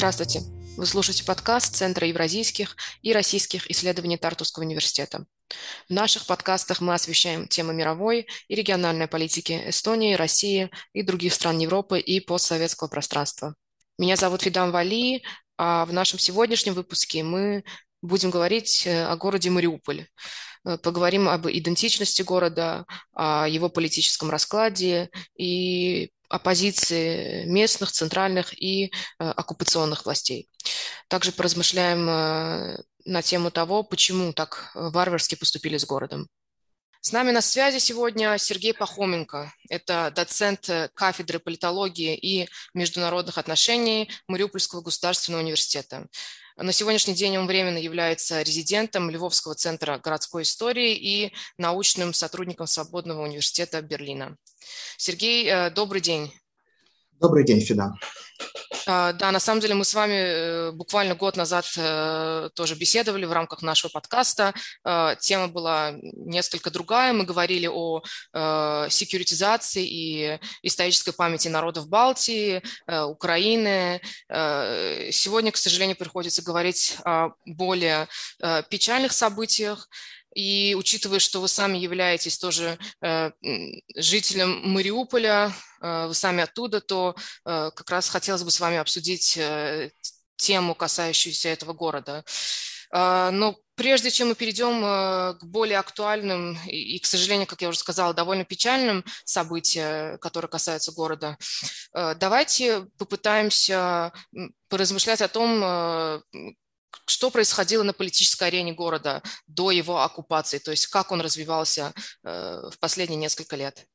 Здравствуйте. Вы слушаете подкаст Центра евразийских и российских исследований Тартусского университета. В наших подкастах мы освещаем темы мировой и региональной политики Эстонии, России и других стран Европы и постсоветского пространства. Меня зовут Фидан Вали, а в нашем сегодняшнем выпуске мы будем говорить э, о городе Мариуполь. Э, поговорим об идентичности города, о его политическом раскладе и о позиции местных, центральных и э, оккупационных властей. Также поразмышляем э, на тему того, почему так варварски поступили с городом. С нами на связи сегодня Сергей Пахоменко. Это доцент кафедры политологии и международных отношений Мариупольского государственного университета. На сегодняшний день он временно является резидентом Львовского центра городской истории и научным сотрудником Свободного университета Берлина. Сергей, э, добрый день. Добрый день, Фидан. А, да, на самом деле мы с вами э, буквально год назад э, тоже беседовали в рамках нашего подкаста. А, тема была несколько другая. Мы говорили о э, секьюритизации и исторической памяти народов Балтии, Украины. Сегодня, к сожалению, приходится говорить о более печальных событиях. И учитывая, что вы сами являетесь тоже э, жителем Мариуполя, э, вы сами оттуда, то э, как раз хотелось бы с вами обсудить э, тему, касающуюся этого города. Э, но прежде чем мы перейдем э, к более актуальным и, и, к сожалению, как я уже сказала, довольно печальным событиям, которые касаются города, э, давайте попытаемся поразмышлять о том, э, что происходило на политической арене города до его оккупации, то есть как он развивался э, в последние несколько лет?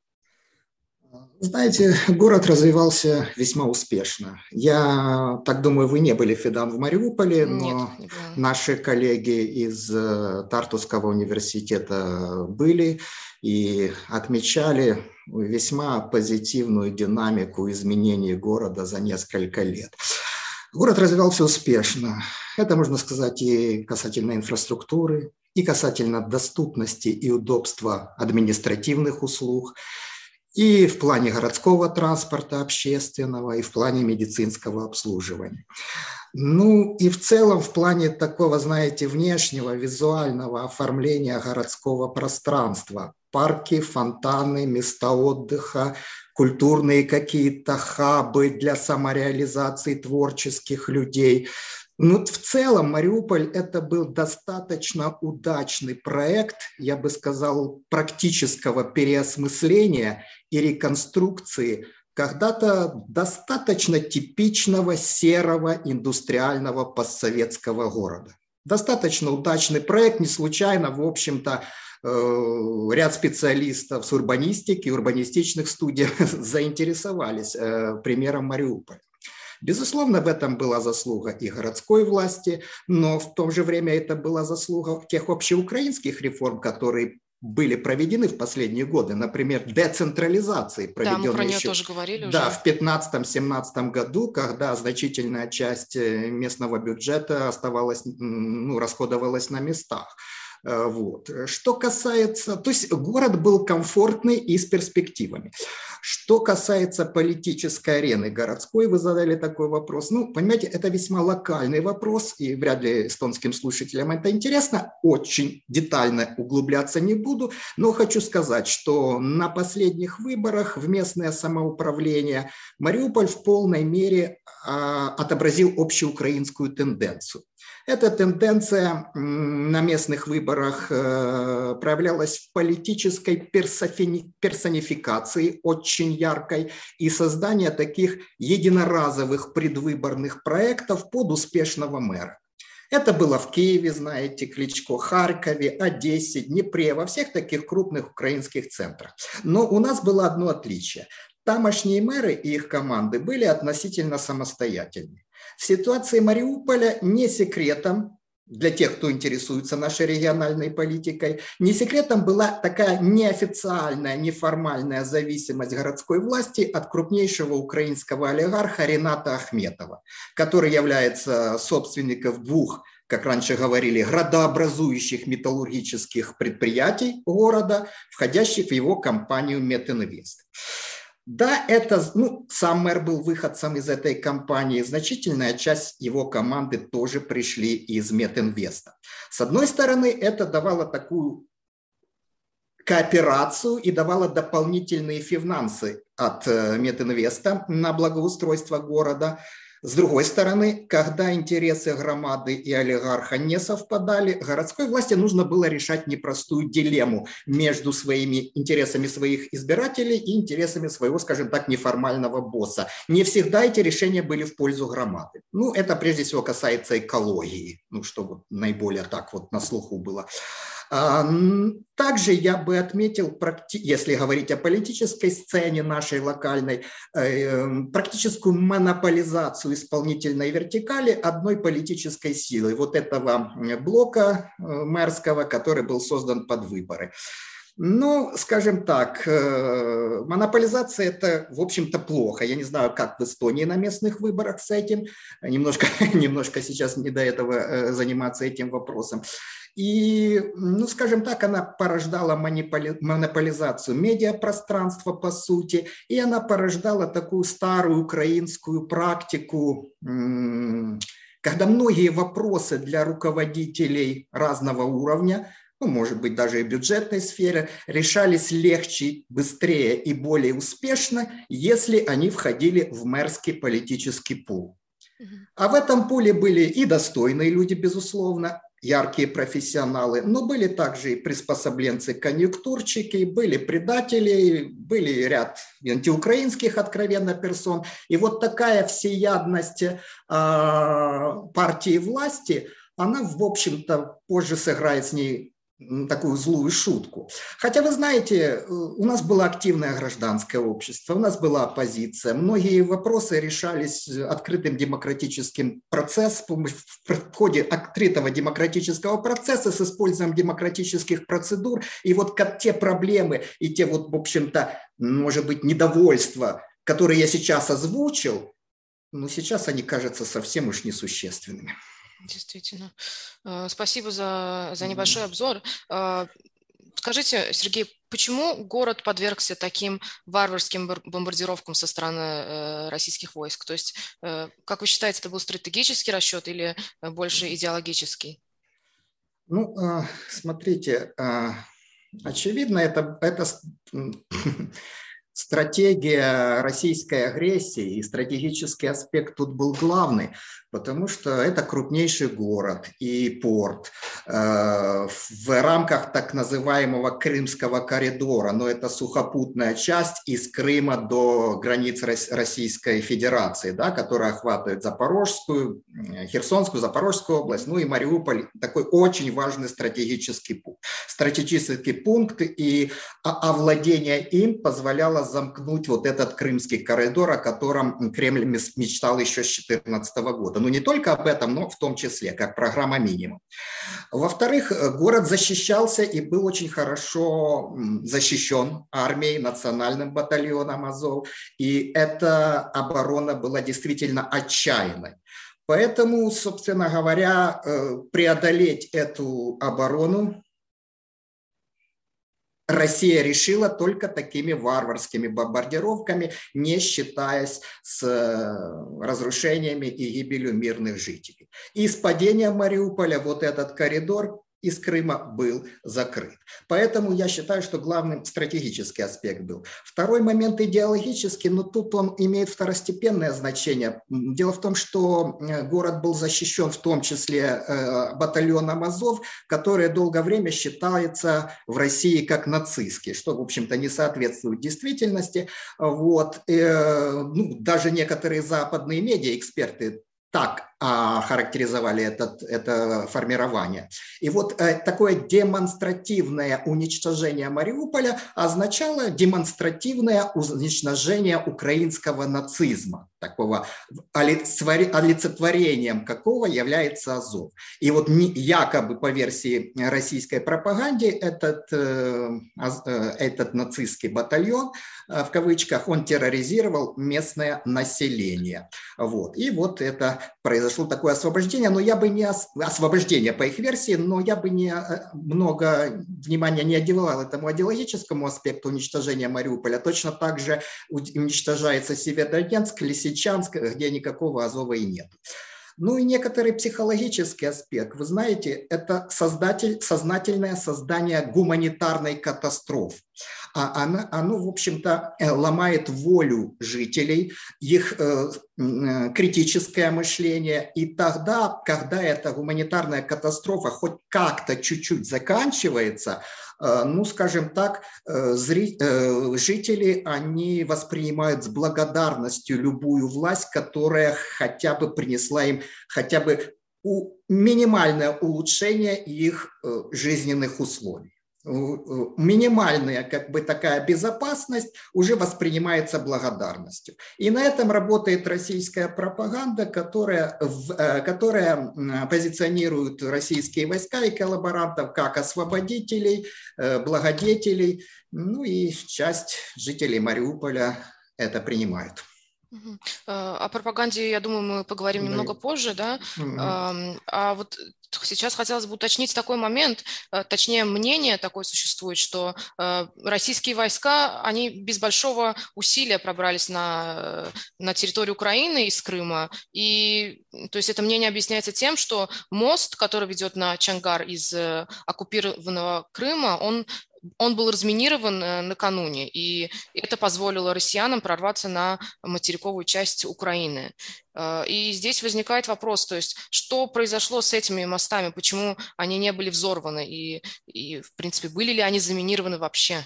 Знаете, город развивался весьма успешно. Я так думаю, вы не были, Федан, в Мариуполе, но Нет, наши коллеги из э, Тартусского университета были и отмечали весьма позитивную динамику изменений города за несколько лет. Город развивался успешно. Это можно сказать и касательно инфраструктуры, и касательно доступности и удобства административных услуг, и в плане городского транспорта общественного, и в плане медицинского обслуживания. Ну и в целом в плане такого, знаете, внешнего визуального оформления городского пространства. Парки, фонтаны, места отдыха, культурные какие-то хабы для самореализации творческих людей. Ну, в целом Мариуполь это был достаточно удачный проект, я бы сказал, практического переосмысления и реконструкции когда-то достаточно типичного серого индустриального постсоветского города. Достаточно удачный проект, не случайно, в общем-то, ряд специалистов с урбанистики, урбанистичных студий заинтересовались э, примером Мариуполя. Безусловно, в этом была заслуга и городской власти, но в то же время это была заслуга тех общеукраинских реформ, которые были проведены в последние годы, например, децентрализации проведенной да, мы про еще, тоже говорили да, уже. в 15-17 году, когда значительная часть э, местного бюджета оставалась, ну, расходовалась на местах. Э, вот. Что касается, то есть город был комфортный и с перспективами. Что касается политической арены городской, вы задали такой вопрос. Ну, понимаете, это весьма локальный вопрос, и вряд ли эстонским слушателям это интересно. Очень детально углубляться не буду, но хочу сказать, что на последних выборах в местное самоуправление Мариуполь в полной мере а, отобразил общеукраинскую тенденцию. Эта тенденция на местных выборах э, проявлялась в политической персонификации очень яркой и создании таких единоразовых предвыборных проектов под успешного мэра. Это было в Киеве, знаете, Кличко, Харькове, Одессе, Днепре, во всех таких крупных украинских центрах. Но у нас было одно отличие. Тамошние мэры и их команды были относительно самостоятельны. В ситуации Мариуполя не секретом для тех, кто интересуется нашей региональной политикой. Не секретом была такая неофициальная, неформальная зависимость городской власти от крупнейшего украинского олигарха Рената Ахметова, который является собственником двух как раньше говорили, градообразующих металлургических предприятий города, входящих в его компанию Метинвест. Да, это, ну, сам мэр был выходцем из этой компании, значительная часть его команды тоже пришли из Метинвеста. С одной стороны, это давало такую кооперацию и давало дополнительные финансы от э, Метинвеста на благоустройство города – с другой стороны, когда интересы громады и олигарха не совпадали, городской власти нужно было решать непростую дилемму между своими интересами своих избирателей и интересами своего, скажем так, неформального босса. Не всегда эти решения были в пользу громады. Ну, это прежде всего касается экологии, ну, что вот наиболее так вот на слуху было. А, также я бы отметил, если говорить о политической сцене нашей локальной, э, практическую монополизацию исполнительной вертикали одной политической силы, вот этого блока э, мэрского, который был создан под выборы. Ну, скажем так, э, монополизация – это, в общем-то, плохо. Я не знаю, как в Эстонии на местных выборах с этим. Немножко, немножко сейчас не до этого заниматься этим вопросом. И, ну, скажем так, она порождала монополизацию медиапространства, по сути, и она порождала такую старую украинскую практику, когда многие вопросы для руководителей разного уровня, ну, может быть, даже и бюджетной сферы, решались легче, быстрее и более успешно, если они входили в мэрский политический пул. А в этом поле были и достойные люди, безусловно, яркие профессионалы, но были также и приспособленцы, конъюнктурчики, были предатели, были ряд антиукраинских откровенно персон. И вот такая всеядность э, партии власти, она, в общем-то, позже сыграет с ней такую злую шутку. Хотя, вы знаете, э, у нас было активное гражданское общество, у нас была оппозиция. Многие вопросы решались открытым демократическим процессом, в ходе открытого демократического процесса с использованием демократических процедур. И вот те проблемы и те вот, в общем-то, может быть, недовольства, которые я сейчас озвучил, ну, сейчас они кажутся совсем уж несущественными. Действительно. Э, спасибо за, за небольшой обзор. Э, скажите, Сергей, почему город подвергся таким варварским бомбардировкам со стороны э, российских войск? То есть, как вы считаете, это был стратегический расчет или больше идеологический? Ну, смотрите, очевидно, это, это стратегия российской агрессии и стратегический аспект тут был главный потому что это крупнейший город и порт э, в рамках так называемого Крымского коридора, но это сухопутная часть из Крыма до границ Российской Федерации, да, которая охватывает Запорожскую, Херсонскую, Запорожскую область, ну и Мариуполь, такой очень важный стратегический пункт. Стратегический пункт и овладение им позволяло замкнуть вот этот Крымский коридор, о котором Кремль мечтал еще с 2014 года. Ну, не только об этом, но в том числе, как программа минимум. Во-вторых, э, город защищался и был очень хорошо защищен армией, национальным батальоном Азов. И эта оборона была действительно отчаянной. Поэтому, собственно говоря, э, преодолеть эту оборону Россия решила только такими варварскими бомбардировками, не считаясь с э, разрушениями и гибелью мирных жителей. И с падением Мариуполя вот этот коридор из Крыма был закрыт. Поэтому я считаю, что главным стратегический аспект был. Второй момент идеологический, но тут он имеет второстепенное значение. Дело в том, что э, город был защищен в том числе э, батальоном Азов, который долгое время считается в России как нацистский, что, в общем-то, не соответствует действительности. Вот. Э, ну, даже некоторые западные медиа, эксперты так а, характеризовали этот, это формирование. И вот э, такое демонстративное уничтожение Мариуполя означало демонстративное уничтожение украинского нацизма. Такого олицетворением какого является Азов. И вот якобы по версии российской пропаганды этот, э, э, этот нацистский батальон, э, в кавычках, он терроризировал местное население. Вот. И вот это произошло такое освобождение, но я бы не освобождение по их версии, но я бы не много внимания не отдавал этому идеологическому аспекту уничтожения Мариуполя. Точно так же уничтожается Северодонецк, Лисичанск, где никакого Азова и нет. Ну и некоторый психологический аспект. Вы знаете, это создатель, сознательное создание гуманитарной катастрофы. А оно, оно в общем-то, э, ломает волю жителей, их э, критическое мышление. И тогда, когда эта гуманитарная катастрофа хоть как-то чуть-чуть заканчивается, ну, скажем так, э, э, жители, они воспринимают с благодарностью любую власть, которая хотя бы принесла им хотя бы минимальное улучшение их жизненных условий минимальная как бы такая безопасность уже воспринимается благодарностью. И на этом работает российская пропаганда, которая, э, которая позиционирует российские войска и коллаборантов как освободителей, э, благодетелей, ну и часть жителей Мариуполя это принимают. О пропаганде, я думаю, мы поговорим да. немного позже, да. Угу. А вот сейчас хотелось бы уточнить такой момент, э, точнее мнение такое существует, что э, российские войска, они без большого усилия пробрались на, на территорию Украины из Крыма, и то есть это мнение объясняется тем, что мост, который ведет на Чангар из э, оккупированного Крыма, он он был разминирован э, накануне, и это позволило россиянам прорваться на материковую часть Украины. Э, и здесь возникает вопрос, то есть что произошло с этими мостами, почему они не были взорваны, и, и в принципе, были ли они заминированы вообще?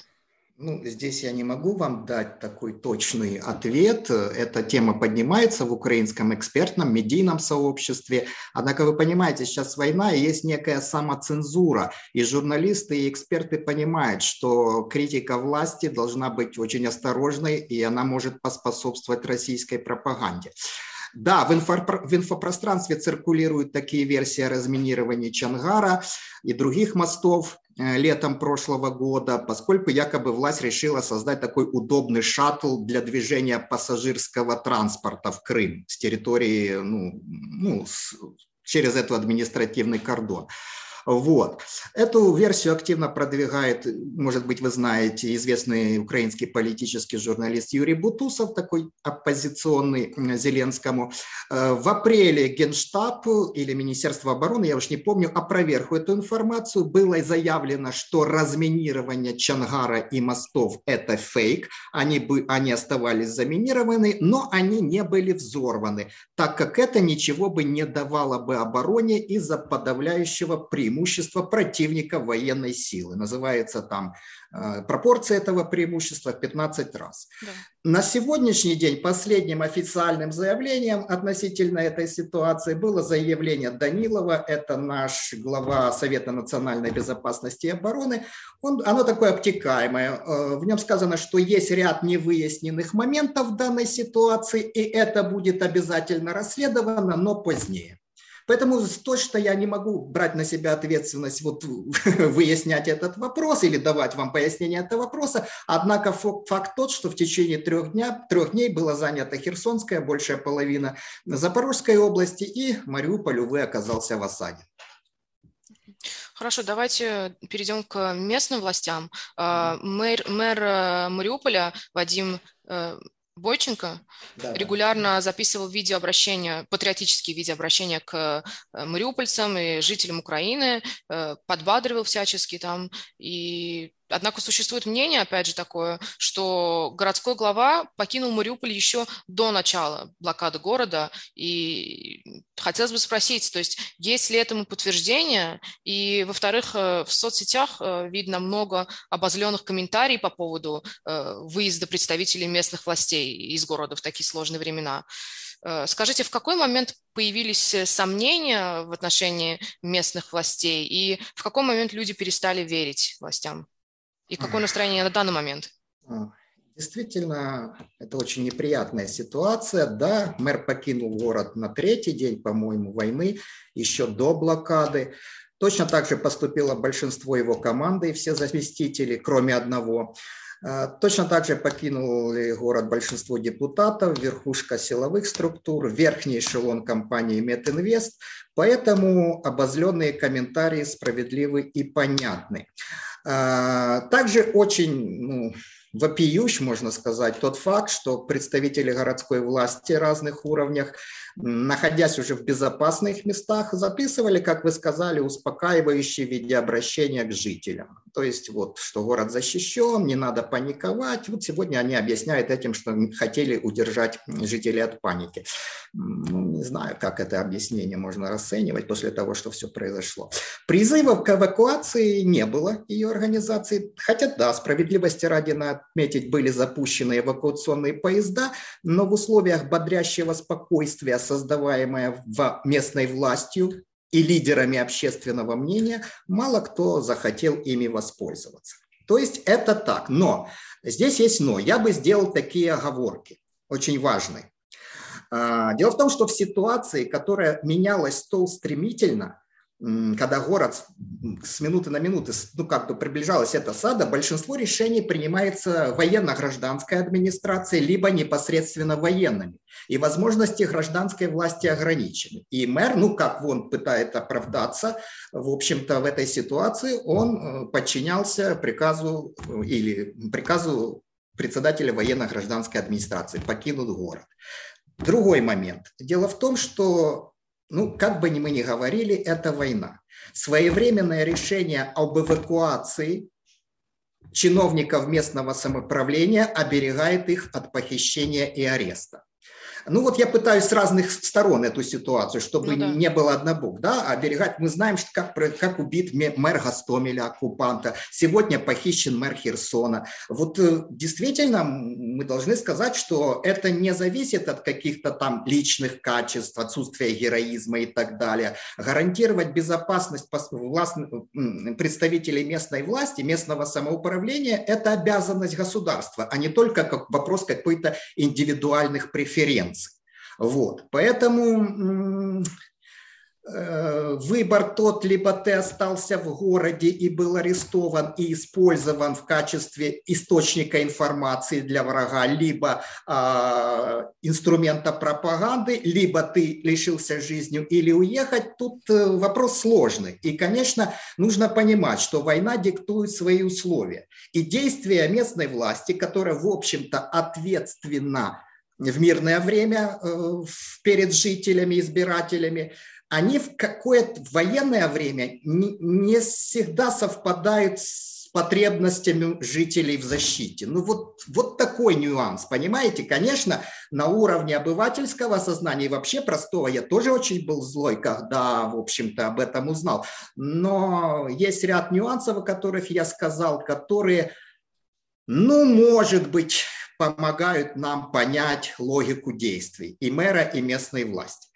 Ну, здесь я не могу вам дать такой точный ответ. Эта тема поднимается в украинском экспертном, медийном сообществе. Однако вы понимаете, сейчас война и есть некая самоцензура. И журналисты, и эксперты понимают, что критика власти должна быть очень осторожной, и она может поспособствовать российской пропаганде. Да, в, инфо, в инфопространстве циркулируют такие версии о разминировании Чангара и других мостов. Э, летом прошлого года, поскольку якобы власть решила создать такой удобный шаттл для движения пассажирского транспорта в Крым с территории, ну, ну с, через этот административный кордон. Вот. Эту версию активно продвигает, может быть, вы знаете, известный украинский политический журналист Юрий Бутусов, такой оппозиционный Зеленскому. Э, в апреле Генштаб или Министерство обороны, я уж не помню, опроверг эту информацию. Было заявлено, что разминирование Чангара и мостов – это фейк. Они, бы, они оставались заминированы, но они не были взорваны, так как это ничего бы не давало бы обороне из-за подавляющего преимущества преимущество противника военной силы. Называется там э, пропорция этого преимущества в 15 раз. Да. На сегодняшний день последним официальным заявлением относительно этой ситуации было заявление Данилова, это наш глава Совета национальной безопасности и обороны. Он, оно такое обтекаемое. Э, в нем сказано, что есть ряд невыясненных моментов в данной ситуации, и это будет обязательно расследовано, но позднее. Поэтому точно я не могу брать на себя ответственность вот выяснять этот вопрос или давать вам пояснение этого вопроса. Однако факт тот, что в течение трех, дня, трех дней была занята Херсонская, большая половина Запорожской области, и Мариуполь, увы, оказался в осаде. Хорошо, давайте перейдем к местным властям. А, мэр, мэр э, Мариуполя Вадим э, Бойченко да, регулярно да. записывал видеообращения, патриотические видеообращения к э, мариупольцам и жителям Украины, э, подбадривал всячески там и Однако существует мнение, опять же, такое, что городской глава покинул Мариуполь еще до начала блокады города. И хотелось бы спросить, то есть есть ли этому подтверждение? И, во-вторых, э, в соцсетях э, видно много обозленных комментариев по поводу э, выезда представителей местных властей из города в такие сложные времена. Скажите, в какой момент появились сомнения в отношении местных властей и в какой момент люди перестали верить властям? И какое настроение на данный момент? действительно, это очень неприятная ситуация. Да, мэр покинул город на третий день, по-моему, войны, еще до блокады. Точно так же поступило большинство его команды и все заместители, кроме одного. А, точно так же покинули город большинство депутатов, верхушка силовых структур, верхний эшелон компании Метинвест, поэтому обозленные комментарии справедливы и понятны. А, также очень ну, вопиющ, можно сказать, тот факт, что представители городской власти разных уровнях, находясь уже в безопасных местах, записывали, как вы сказали, успокаивающие видеообращения к жителям. То есть вот, что город защищен, не надо паниковать. Вот сегодня они объясняют этим, что хотели удержать жителей от паники. Ну, не знаю, как это объяснение можно расценивать после того, что все произошло. Призывов к эвакуации не было ее организации. Хотя, да, справедливости ради отметить, были запущены эвакуационные поезда, но в условиях бодрящего спокойствия, создаваемое местной властью, и лидерами общественного мнения, мало кто захотел ими воспользоваться. То есть это так. Но здесь есть но. Я бы сделал такие оговорки, очень важные. А, дело в том, что в ситуации, которая менялась стол стремительно, когда город с минуты на минуты, ну, как бы приближалась эта сада, большинство решений принимается военно-гражданской администрацией, либо непосредственно военными. И возможности гражданской власти ограничены. И мэр, ну, как он пытает оправдаться, в общем-то, в этой ситуации он э, подчинялся приказу э, или приказу председателя военно-гражданской администрации покинуть город. Другой момент. Дело в том, что ну, как бы мы ни говорили, это война. Своевременное решение об эвакуации чиновников местного самоуправления оберегает их от похищения и ареста. Ну вот я пытаюсь с разных сторон эту ситуацию, чтобы ну, да. не было однобок, да, оберегать. Мы знаем, что как, как убит мэр Гастомеля, оккупанта. Сегодня похищен мэр Херсона. Вот э, действительно мы должны сказать, что это не зависит от каких-то там личных качеств, отсутствия героизма и так далее. Гарантировать безопасность представителей местной власти, местного самоуправления – это обязанность государства, а не только как вопрос какой-то индивидуальных преференций. Вот. Поэтому э, выбор тот, либо ты остался в городе и был арестован и использован в качестве источника информации для врага, либо э, инструмента пропаганды, либо ты лишился жизни или уехать, тут э, вопрос сложный. И, конечно, нужно понимать, что война диктует свои условия. И действия местной власти, которая, в общем-то, ответственна в мирное время э, перед жителями, избирателями, они в какое-то военное время не всегда совпадают с потребностями жителей в защите. Ну вот, вот такой нюанс, понимаете? Конечно, на уровне обывательского сознания и вообще простого я тоже очень был злой, когда, в общем-то, об этом узнал. Но есть ряд нюансов, о которых я сказал, которые, ну, может быть, помогают нам понять логику действий и мэра, и местной власти.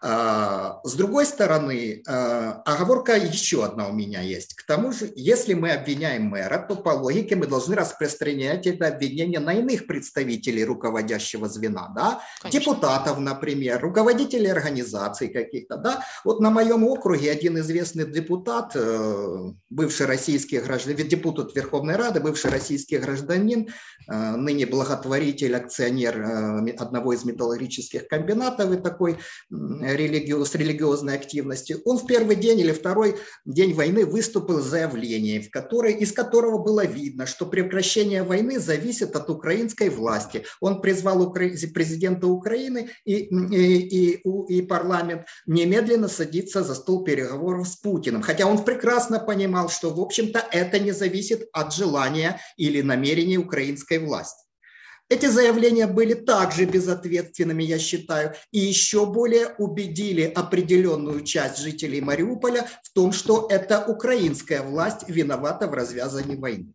А, с другой стороны, а, оговорка еще одна у меня есть. К тому же, если мы обвиняем мэра, то по логике мы должны распространять это обвинение на иных представителей руководящего звена, да? депутатов, например, руководителей организаций каких-то. Да? Вот на моем округе один известный депутат, э, бывший российский гражданин, депутат Верховной Рады, бывший российский гражданин, э, ныне благотворитель, акционер э, одного из металлургических комбинатов и такой религиоз, с религиозной активностью, он в первый день или второй день войны выступил с заявлением, в которой, из которого было видно, что прекращение войны зависит от украинской власти. Он призвал укра... президента Украины и, и, и, и парламент немедленно садиться за стол переговоров с Путиным. Хотя он прекрасно понимал, что, в общем-то, это не зависит от желания или намерения украинской власти. Эти заявления были также безответственными, я считаю, и еще более убедили определенную часть жителей Мариуполя в том, что это украинская власть виновата в развязании войны.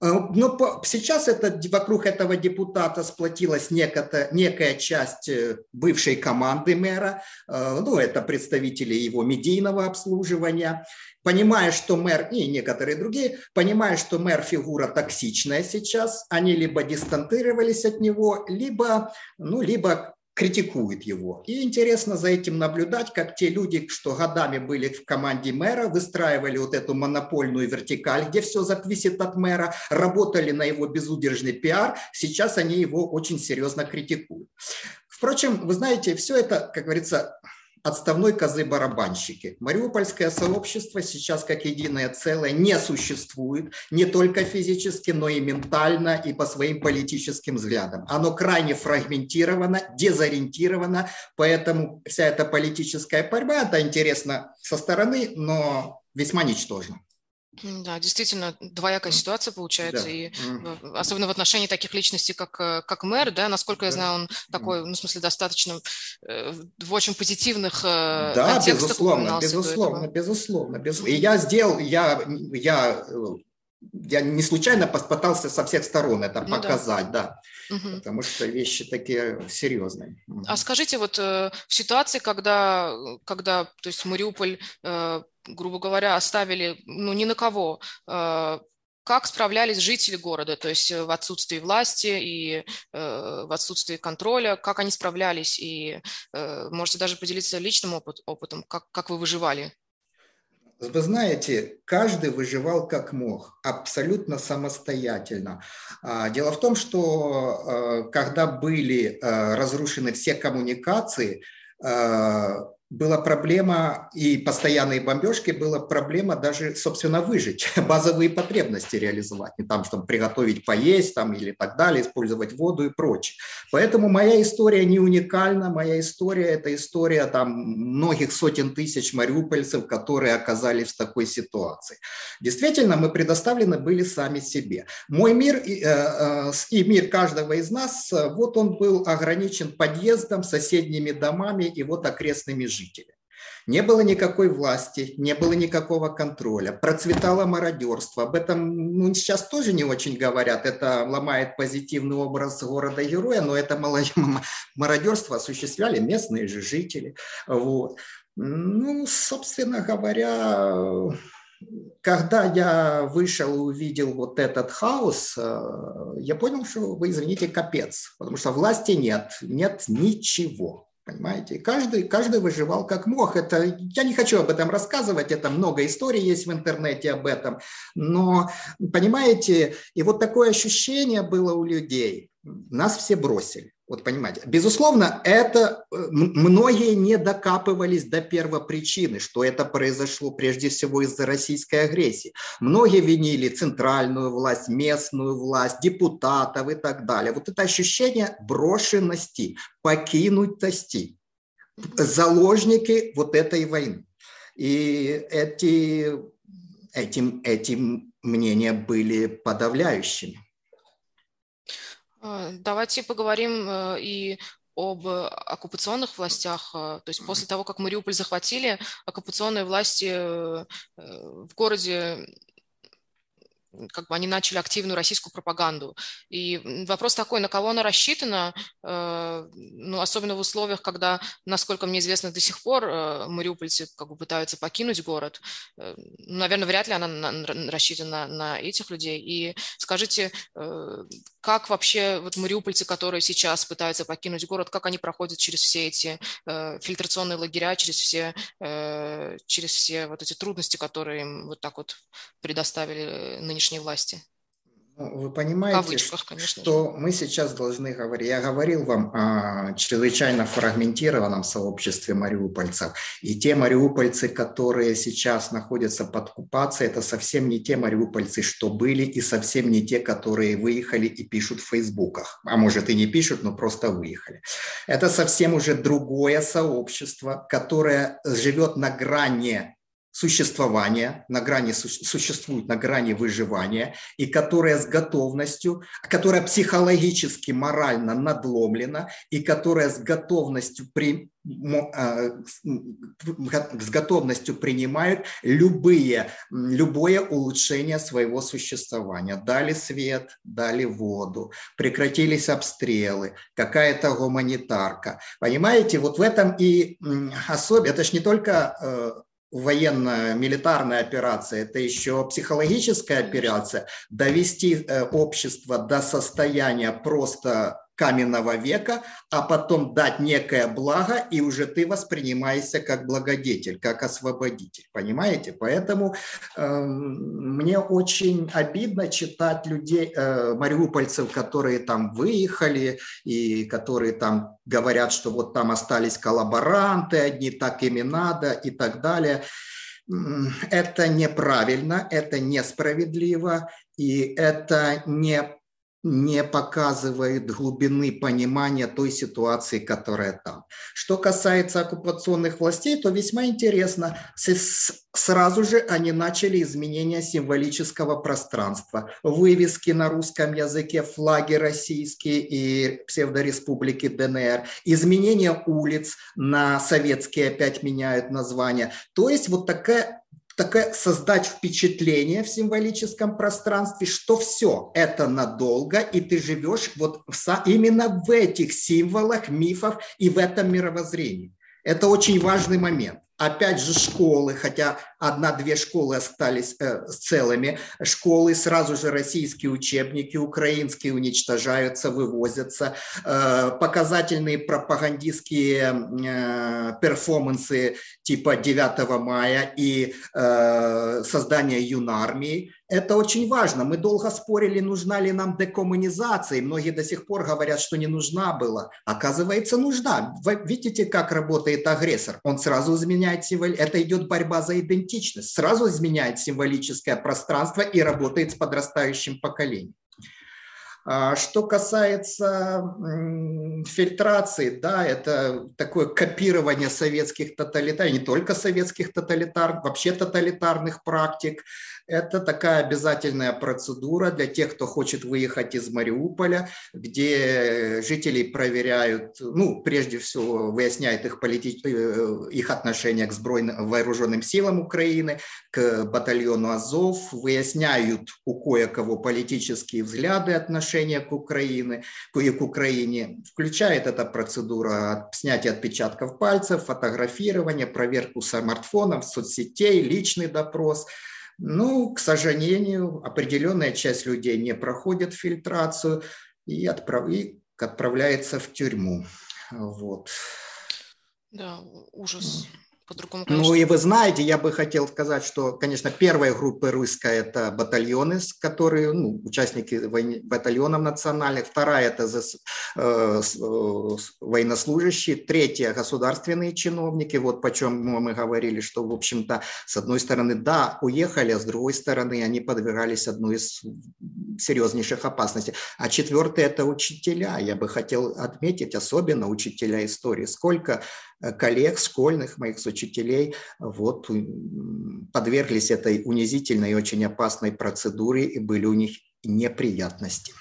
Э, но сейчас это, вокруг этого депутата сплотилась некая, некая часть э, бывшей команды мэра, э, ну, это представители его медийного обслуживания, понимая, что мэр и некоторые другие, понимая, что мэр фигура токсичная сейчас, они либо дистанцировались от него, либо, ну, либо критикует его. И интересно за этим наблюдать, как те люди, что годами были в команде мэра, выстраивали вот эту монопольную вертикаль, где все зависит от мэра, работали на его безудержный пиар, сейчас они его очень серьезно критикуют. Впрочем, вы знаете, все это, как говорится, отставной козы-барабанщики. Мариупольское сообщество сейчас как единое целое не существует не только физически, но и ментально и по своим политическим взглядам. Оно крайне фрагментировано, дезориентировано, поэтому вся эта политическая борьба, это интересно со стороны, но весьма ничтожно. Да, действительно, двоякая ситуация получается, да. и mm. особенно в отношении таких личностей, как, э, как мэр, да, насколько я знаю, он такой, ну, в смысле, достаточно э, в очень позитивных э, да, безусловно, безусловно, безусловно, безусловно. И я сделал, я, я я не случайно попытался со всех сторон это ну, показать, да, да угу. потому что вещи такие серьезные. А скажите, вот э, в ситуации, когда, когда то есть Мариуполь, э, грубо говоря, оставили, ну, ни на кого, э, как справлялись жители города, то есть в отсутствии власти и э, в отсутствии контроля, как они справлялись, и э, можете даже поделиться личным опыт, опытом, как, как вы выживали? Вы знаете, каждый выживал как мог, абсолютно самостоятельно. А, дело в том, что э, когда были э, разрушены все коммуникации, э, была проблема, и постоянные бомбежки, была проблема даже, собственно, выжить, базовые потребности реализовать, не там, чтобы приготовить поесть там, или так далее, использовать воду и прочее. Поэтому моя история не уникальна, моя история – это история там, многих сотен тысяч мариупольцев, которые оказались в такой ситуации. Действительно, мы предоставлены были сами себе. Мой мир и, э, э, и мир каждого из нас, вот он был ограничен подъездом, соседними домами и вот окрестными жители. Не было никакой власти, не было никакого контроля, процветало мародерство. Об этом ну, сейчас тоже не очень говорят. Это ломает позитивный образ города-героя, но это мародерство осуществляли местные же жители. Вот. Ну, собственно говоря, когда я вышел и увидел вот этот хаос, э, я понял, что вы, извините, капец, потому что власти нет, нет ничего. Понимаете, каждый, каждый выживал как мог. Это, я не хочу об этом рассказывать, это много историй есть в интернете об этом. Но, понимаете, и вот такое ощущение было у людей. Нас все бросили. Вот понимаете, безусловно, это э, многие не докапывались до первопричины, что это произошло прежде всего из-за российской агрессии. Многие винили центральную власть, местную власть, депутатов и так далее. Вот это ощущение брошенности, покинутости, заложники вот этой войны. И эти, этим, этим мнения были подавляющими. А, давайте поговорим э, и об оккупационных властях. Э, то есть после того, как Мариуполь захватили, оккупационные власти э, в городе как бы они начали активную российскую пропаганду. И вопрос такой, на кого она рассчитана, э, ну, особенно в условиях, когда, насколько мне известно, до сих пор э, мариупольцы как бы пытаются покинуть город. Э, ну, наверное, вряд ли она на, рассчитана на этих людей. И скажите, как вообще вот мариупольцы, которые сейчас пытаются покинуть город, как они проходят через все эти фильтрационные лагеря, через все, через все вот эти трудности, которые им вот так вот предоставили нынешние нынешней власти? Ну, вы понимаете, кавычках, что мы сейчас должны говорить. Я говорил вам о чрезвычайно фрагментированном сообществе мариупольцев. И те мариупольцы, которые сейчас находятся под оккупацией, это совсем не те мариупольцы, что были, и совсем не те, которые выехали и пишут в фейсбуках. А может и не пишут, но просто выехали. Это совсем уже другое сообщество, которое живет на грани существования, на грани, существует на грани выживания, и которая с готовностью, которая психологически, морально надломлена, и которая с готовностью, при, а, с готовностью принимает любые, любое улучшение своего существования. Дали свет, дали воду, прекратились обстрелы, какая-то гуманитарка. Понимаете, вот в этом и особенно, это же не только э, военно-милитарная операция, это еще психологическая операция, довести э, общество до состояния просто каменного века, а потом дать некое благо, и уже ты воспринимаешься как благодетель, как освободитель, понимаете? Поэтому э, мне очень обидно читать людей, э, мариупольцев, которые там выехали, и которые там говорят, что вот там остались коллаборанты, одни так ими надо и так далее. Это неправильно, это несправедливо, и это не не показывает глубины понимания той ситуации, которая там. Что касается оккупационных властей, то весьма интересно, сразу же они начали изменение символического пространства. Вывески на русском языке, флаги российские и псевдореспублики ДНР, изменение улиц на советские опять меняют название. То есть вот такая такое создать впечатление в символическом пространстве, что все это надолго, и ты живешь вот в, именно в этих символах, мифах и в этом мировоззрении. Это очень важный момент. Опять же школы, хотя одна-две школы остались э, целыми, школы сразу же российские учебники, украинские уничтожаются, вывозятся, э, показательные пропагандистские э, перформансы типа 9 мая и э, создание юнармии – это очень важно. Мы долго спорили, нужна ли нам декоммунизация, и многие до сих пор говорят, что не нужна была. Оказывается, нужна. Вы видите, как работает агрессор? Он сразу изменяет символ. Это идет борьба за идентичность. Сразу изменяет символическое пространство и работает с подрастающим поколением. А что касается фильтрации, да, это такое копирование советских тоталитарных, не только советских тоталитарных, вообще тоталитарных практик. Это такая обязательная процедура для тех, кто хочет выехать из Мариуполя, где жителей проверяют, ну, прежде всего, выясняют их, полити... Э, их отношение к сбройным вооруженным силам Украины, к батальону Азов, выясняют у кое-кого политические взгляды, отношения к Украине, и к Украине. Включает эта процедура снятия отпечатков пальцев, фотографирование, проверку смартфонов, соцсетей, личный допрос – ну, к сожалению, определенная часть людей не проходит фильтрацию и, отправ... и отправляется в тюрьму. Вот. Да, ужас по-другому, конечно. Ну и вы знаете, я бы хотел сказать, что, конечно, первая группа РИСКа – это батальоны, которые, ну, участники войны, батальонов национальных, вторая – это э, э, военнослужащие, третья – государственные чиновники, вот почем мы говорили, что, в общем-то, с одной стороны, да, уехали, а с другой стороны, они подвергались одной из серьезнейших опасностей. А четвертое – это учителя. Я бы хотел отметить, особенно учителя истории. Сколько коллег, школьных моих учителей, вот подверглись этой унизительной и очень опасной процедуре, и были у них неприятности.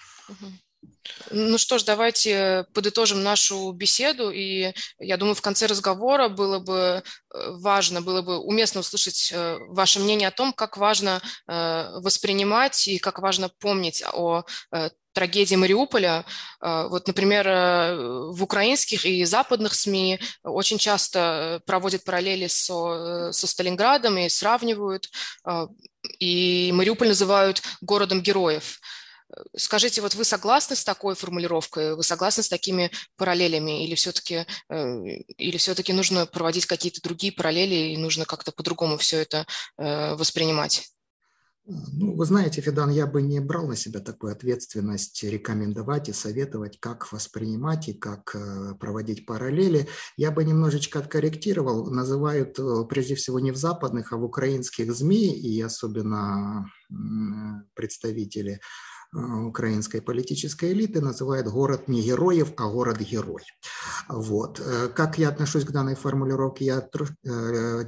Ну что ж, давайте подытожим нашу беседу, и я думаю, в конце разговора было бы э, важно, было бы уместно услышать э, ваше мнение о том, как важно воспринимать и как важно помнить о трагедии Мариуполя. А, вот, например, э, в украинских и западных СМИ очень часто проводят параллели со, со Сталинградом и сравнивают, и Мариуполь называют городом героев. Скажите, вот вы согласны с такой формулировкой, вы согласны с такими параллелями, или все-таки, э, или все-таки нужно проводить какие-то другие параллели, и нужно как-то по-другому все это э, воспринимать? Ну, вы знаете, Федан, я бы не брал на себя такую ответственность рекомендовать и советовать, как воспринимать и как э, проводить параллели. Я бы немножечко откорректировал. Называют э, прежде всего не в западных, а в украинских СМИ и особенно представители украинской политической элиты называют город не героев, а город-герой. Вот. Как я отношусь к данной формулировке, я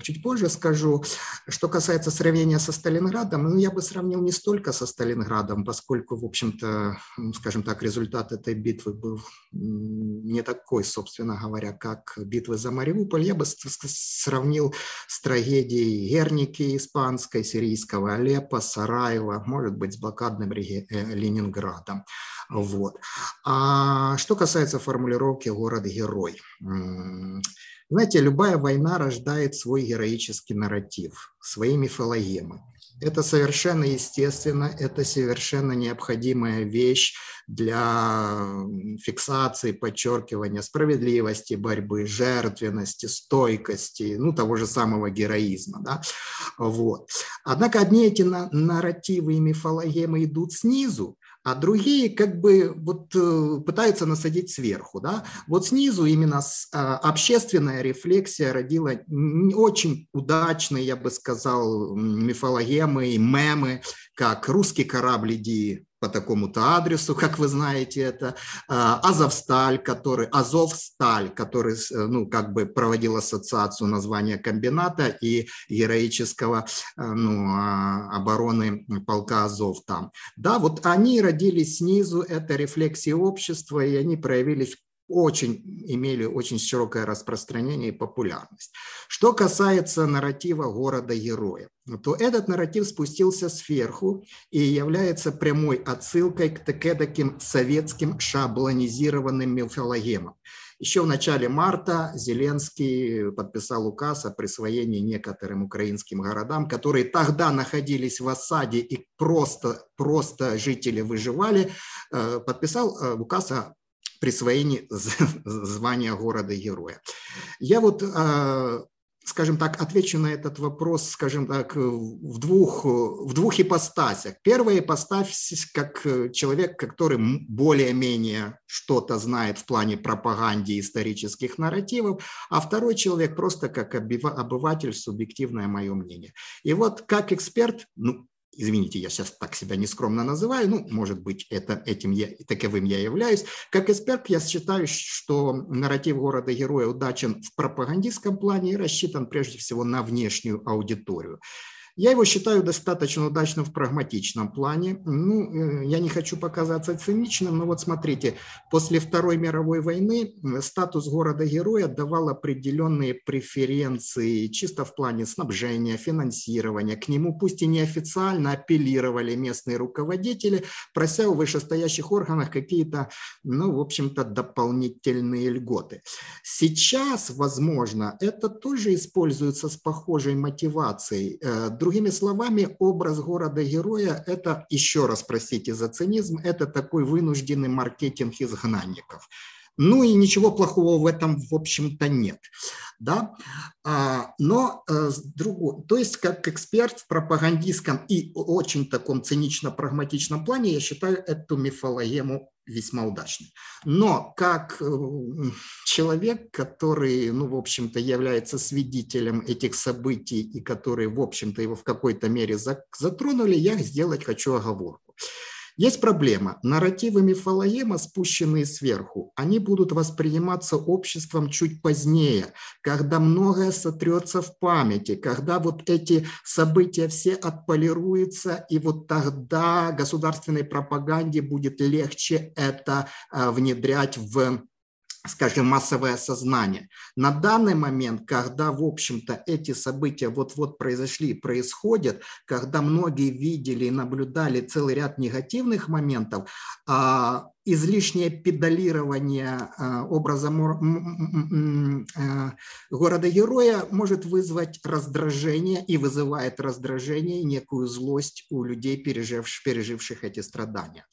чуть позже скажу. Что касается сравнения со Сталинградом, ну, я бы сравнил не столько со Сталинградом, поскольку, в общем-то, скажем так, результат этой битвы был не такой, собственно говоря, как битвы за Мариуполь. Я бы сравнил с трагедией Герники испанской, сирийского Алеппо, Сараева, может быть, с блокадным э, Ленинградом. Вот. А что касается формулировки «город-герой», знаете, любая война рождает свой героический нарратив, свои мифологемы. Это совершенно естественно, это совершенно необходимая вещь для фиксации, подчеркивания справедливости, борьбы, жертвенности, стойкости, ну, того же самого героизма. Да? Вот. Однако одни эти нарративы и мифологемы идут снизу, а другие как бы вот э, пытаются насадить сверху. Да? Вот снизу именно а, общественная рефлексия родила очень удачные, я бы сказал, мифологемы и мемы, как «Русский корабль, иди по такому-то адресу, как вы знаете это, а, Азовсталь, который, Азовсталь, который, э, ну, как бы проводил ассоциацию названия комбината и героического, э, ну, а, обороны полка Азов там. Да, вот они родились снизу, это рефлексии общества, и они проявились очень имели очень широкое распространение и популярность. Что касается нарратива города-героя, то этот нарратив спустился сверху и является прямой отсылкой к таким советским шаблонизированным мифологемам. Еще в начале марта Зеленский подписал указ о присвоении некоторым украинским городам, которые тогда находились в осаде и просто, просто жители выживали, э, подписал э, указ о присвоении звания города-героя. Я вот, а, скажем так, отвечу на этот вопрос, скажем так, в двух, в двух ипостасях. Первая ипостась как человек, который более-менее что-то знает в плане пропаганды исторических нарративов, а второй человек просто как обыватель, субъективное мое мнение. И вот как эксперт, ну, извините, я сейчас так себя нескромно называю, ну, может быть, это, этим я, таковым я являюсь. Как эксперт я считаю, что нарратив города-героя удачен в пропагандистском плане и рассчитан прежде всего на внешнюю аудиторию. Я его считаю достаточно удачным в прагматичном плане. Ну, э, я не хочу показаться циничным, но вот смотрите, после Второй мировой войны статус города-героя давал определенные преференции чисто в плане снабжения, финансирования. К нему пусть и неофициально апеллировали местные руководители, прося у вышестоящих органов какие-то, ну, в общем-то, дополнительные льготы. Сейчас, возможно, это тоже используется с похожей мотивацией э, Другими словами, образ города-героя – это, еще раз простите за цинизм, это такой вынужденный маркетинг изгнанников. Ну и ничего плохого в этом, в общем-то, нет. Да? А, но э, с другой, то есть как эксперт в пропагандистском и очень таком цинично-прагматичном плане я считаю эту мифологему весьма удачной. Но как э, человек, который, ну, в общем-то, является свидетелем этих событий и которые, в общем-то, его в какой-то мере затронули, я сделать хочу оговорку. Есть проблема. Нарративы мифологема, спущенные сверху, они будут восприниматься обществом чуть позднее, когда многое сотрется в памяти, когда вот эти события все отполируются, и вот тогда государственной пропаганде будет легче это а, внедрять в скажем, массовое сознание. На данный момент, когда, в общем-то, эти события вот-вот произошли и происходят, когда многие видели и наблюдали целый ряд негативных моментов, а, излишнее педалирование а, образа а, города-героя может вызвать раздражение и вызывает раздражение и некую злость у людей, переживших эти страдания.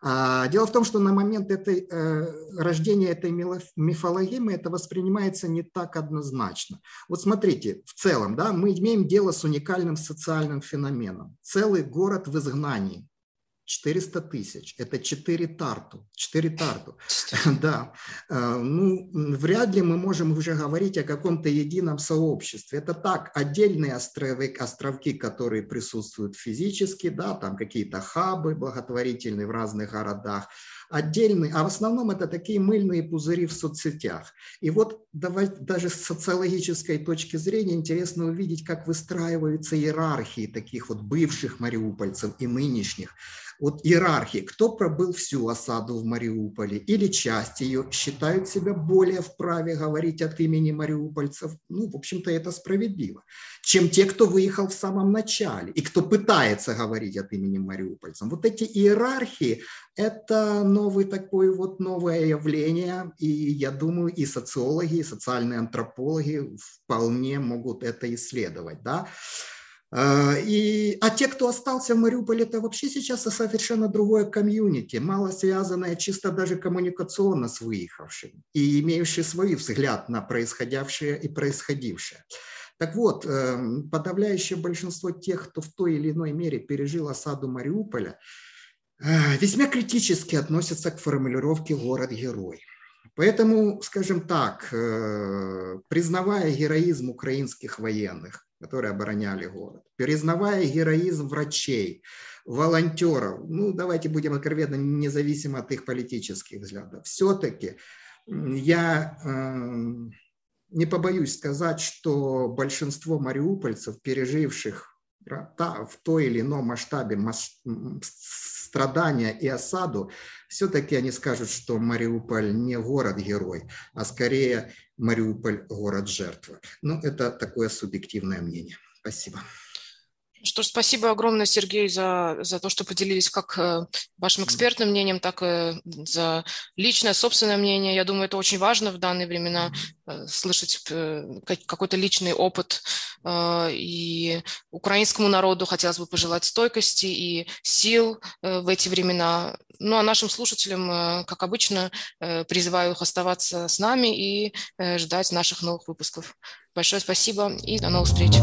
А, дело в том, что на момент этой, э, рождения этой мифологемы это воспринимается не так однозначно. Вот смотрите, в целом, да, мы имеем дело с уникальным социальным феноменом. Целый город в изгнании. 400 тысяч. Это 4 тарту. 4 тарту. Да. Э, ну, вряд ли мы можем уже говорить о каком-то едином сообществе. Это так, отдельные островы, островки, которые присутствуют физически, да, там какие-то хабы благотворительные в разных городах, отдельные, а в основном это такие мыльные пузыри в соцсетях. И вот давай, даже с социологической точки зрения интересно увидеть, как выстраиваются иерархии таких вот бывших мариупольцев и нынешних вот иерархии, кто пробыл всю осаду в Мариуполе или часть ее, считают себя более вправе говорить от имени мариупольцев, ну, в общем-то, это справедливо, чем те, кто выехал в самом начале и кто пытается говорить от имени мариупольцев. Вот эти иерархии – это новый такой вот новое явление, и я думаю, и социологи, и социальные антропологи вполне могут это исследовать, да. А, и, а те, кто остался в Мариуполе, это вообще сейчас совершенно другое комьюнити, мало связанное чисто даже коммуникационно с выехавшим и имеющий свой взгляд на происходящее и происходившее. Так вот, эм, подавляющее большинство тех, кто в той или иной мере пережил осаду Мариуполя, э, весьма критически относятся к формулировке «город-герой». Поэтому, скажем так, э, признавая героизм украинских военных, которые обороняли город, признавая героизм врачей, волонтеров, ну давайте будем откровенно, независимо от их политических взглядов, все-таки я э, не побоюсь сказать, что большинство мариупольцев, переживших в той или ином масштабе страдания и осаду, все-таки они скажут, что Мариуполь не город-герой, а скорее Мариуполь город-жертва. Ну, это такое субъективное мнение. Спасибо. Что ж, спасибо огромное, Сергей, за, за то, что поделились как э, вашим экспертным мнением, так и за личное, собственное мнение. Я думаю, это очень важно в данные времена э, слышать э, какой-то личный опыт. И украинскому народу хотелось бы пожелать стойкости и сил в эти времена. Ну а нашим слушателям, как обычно, призываю их оставаться с нами и ждать наших новых выпусков. Большое спасибо и до новых встреч.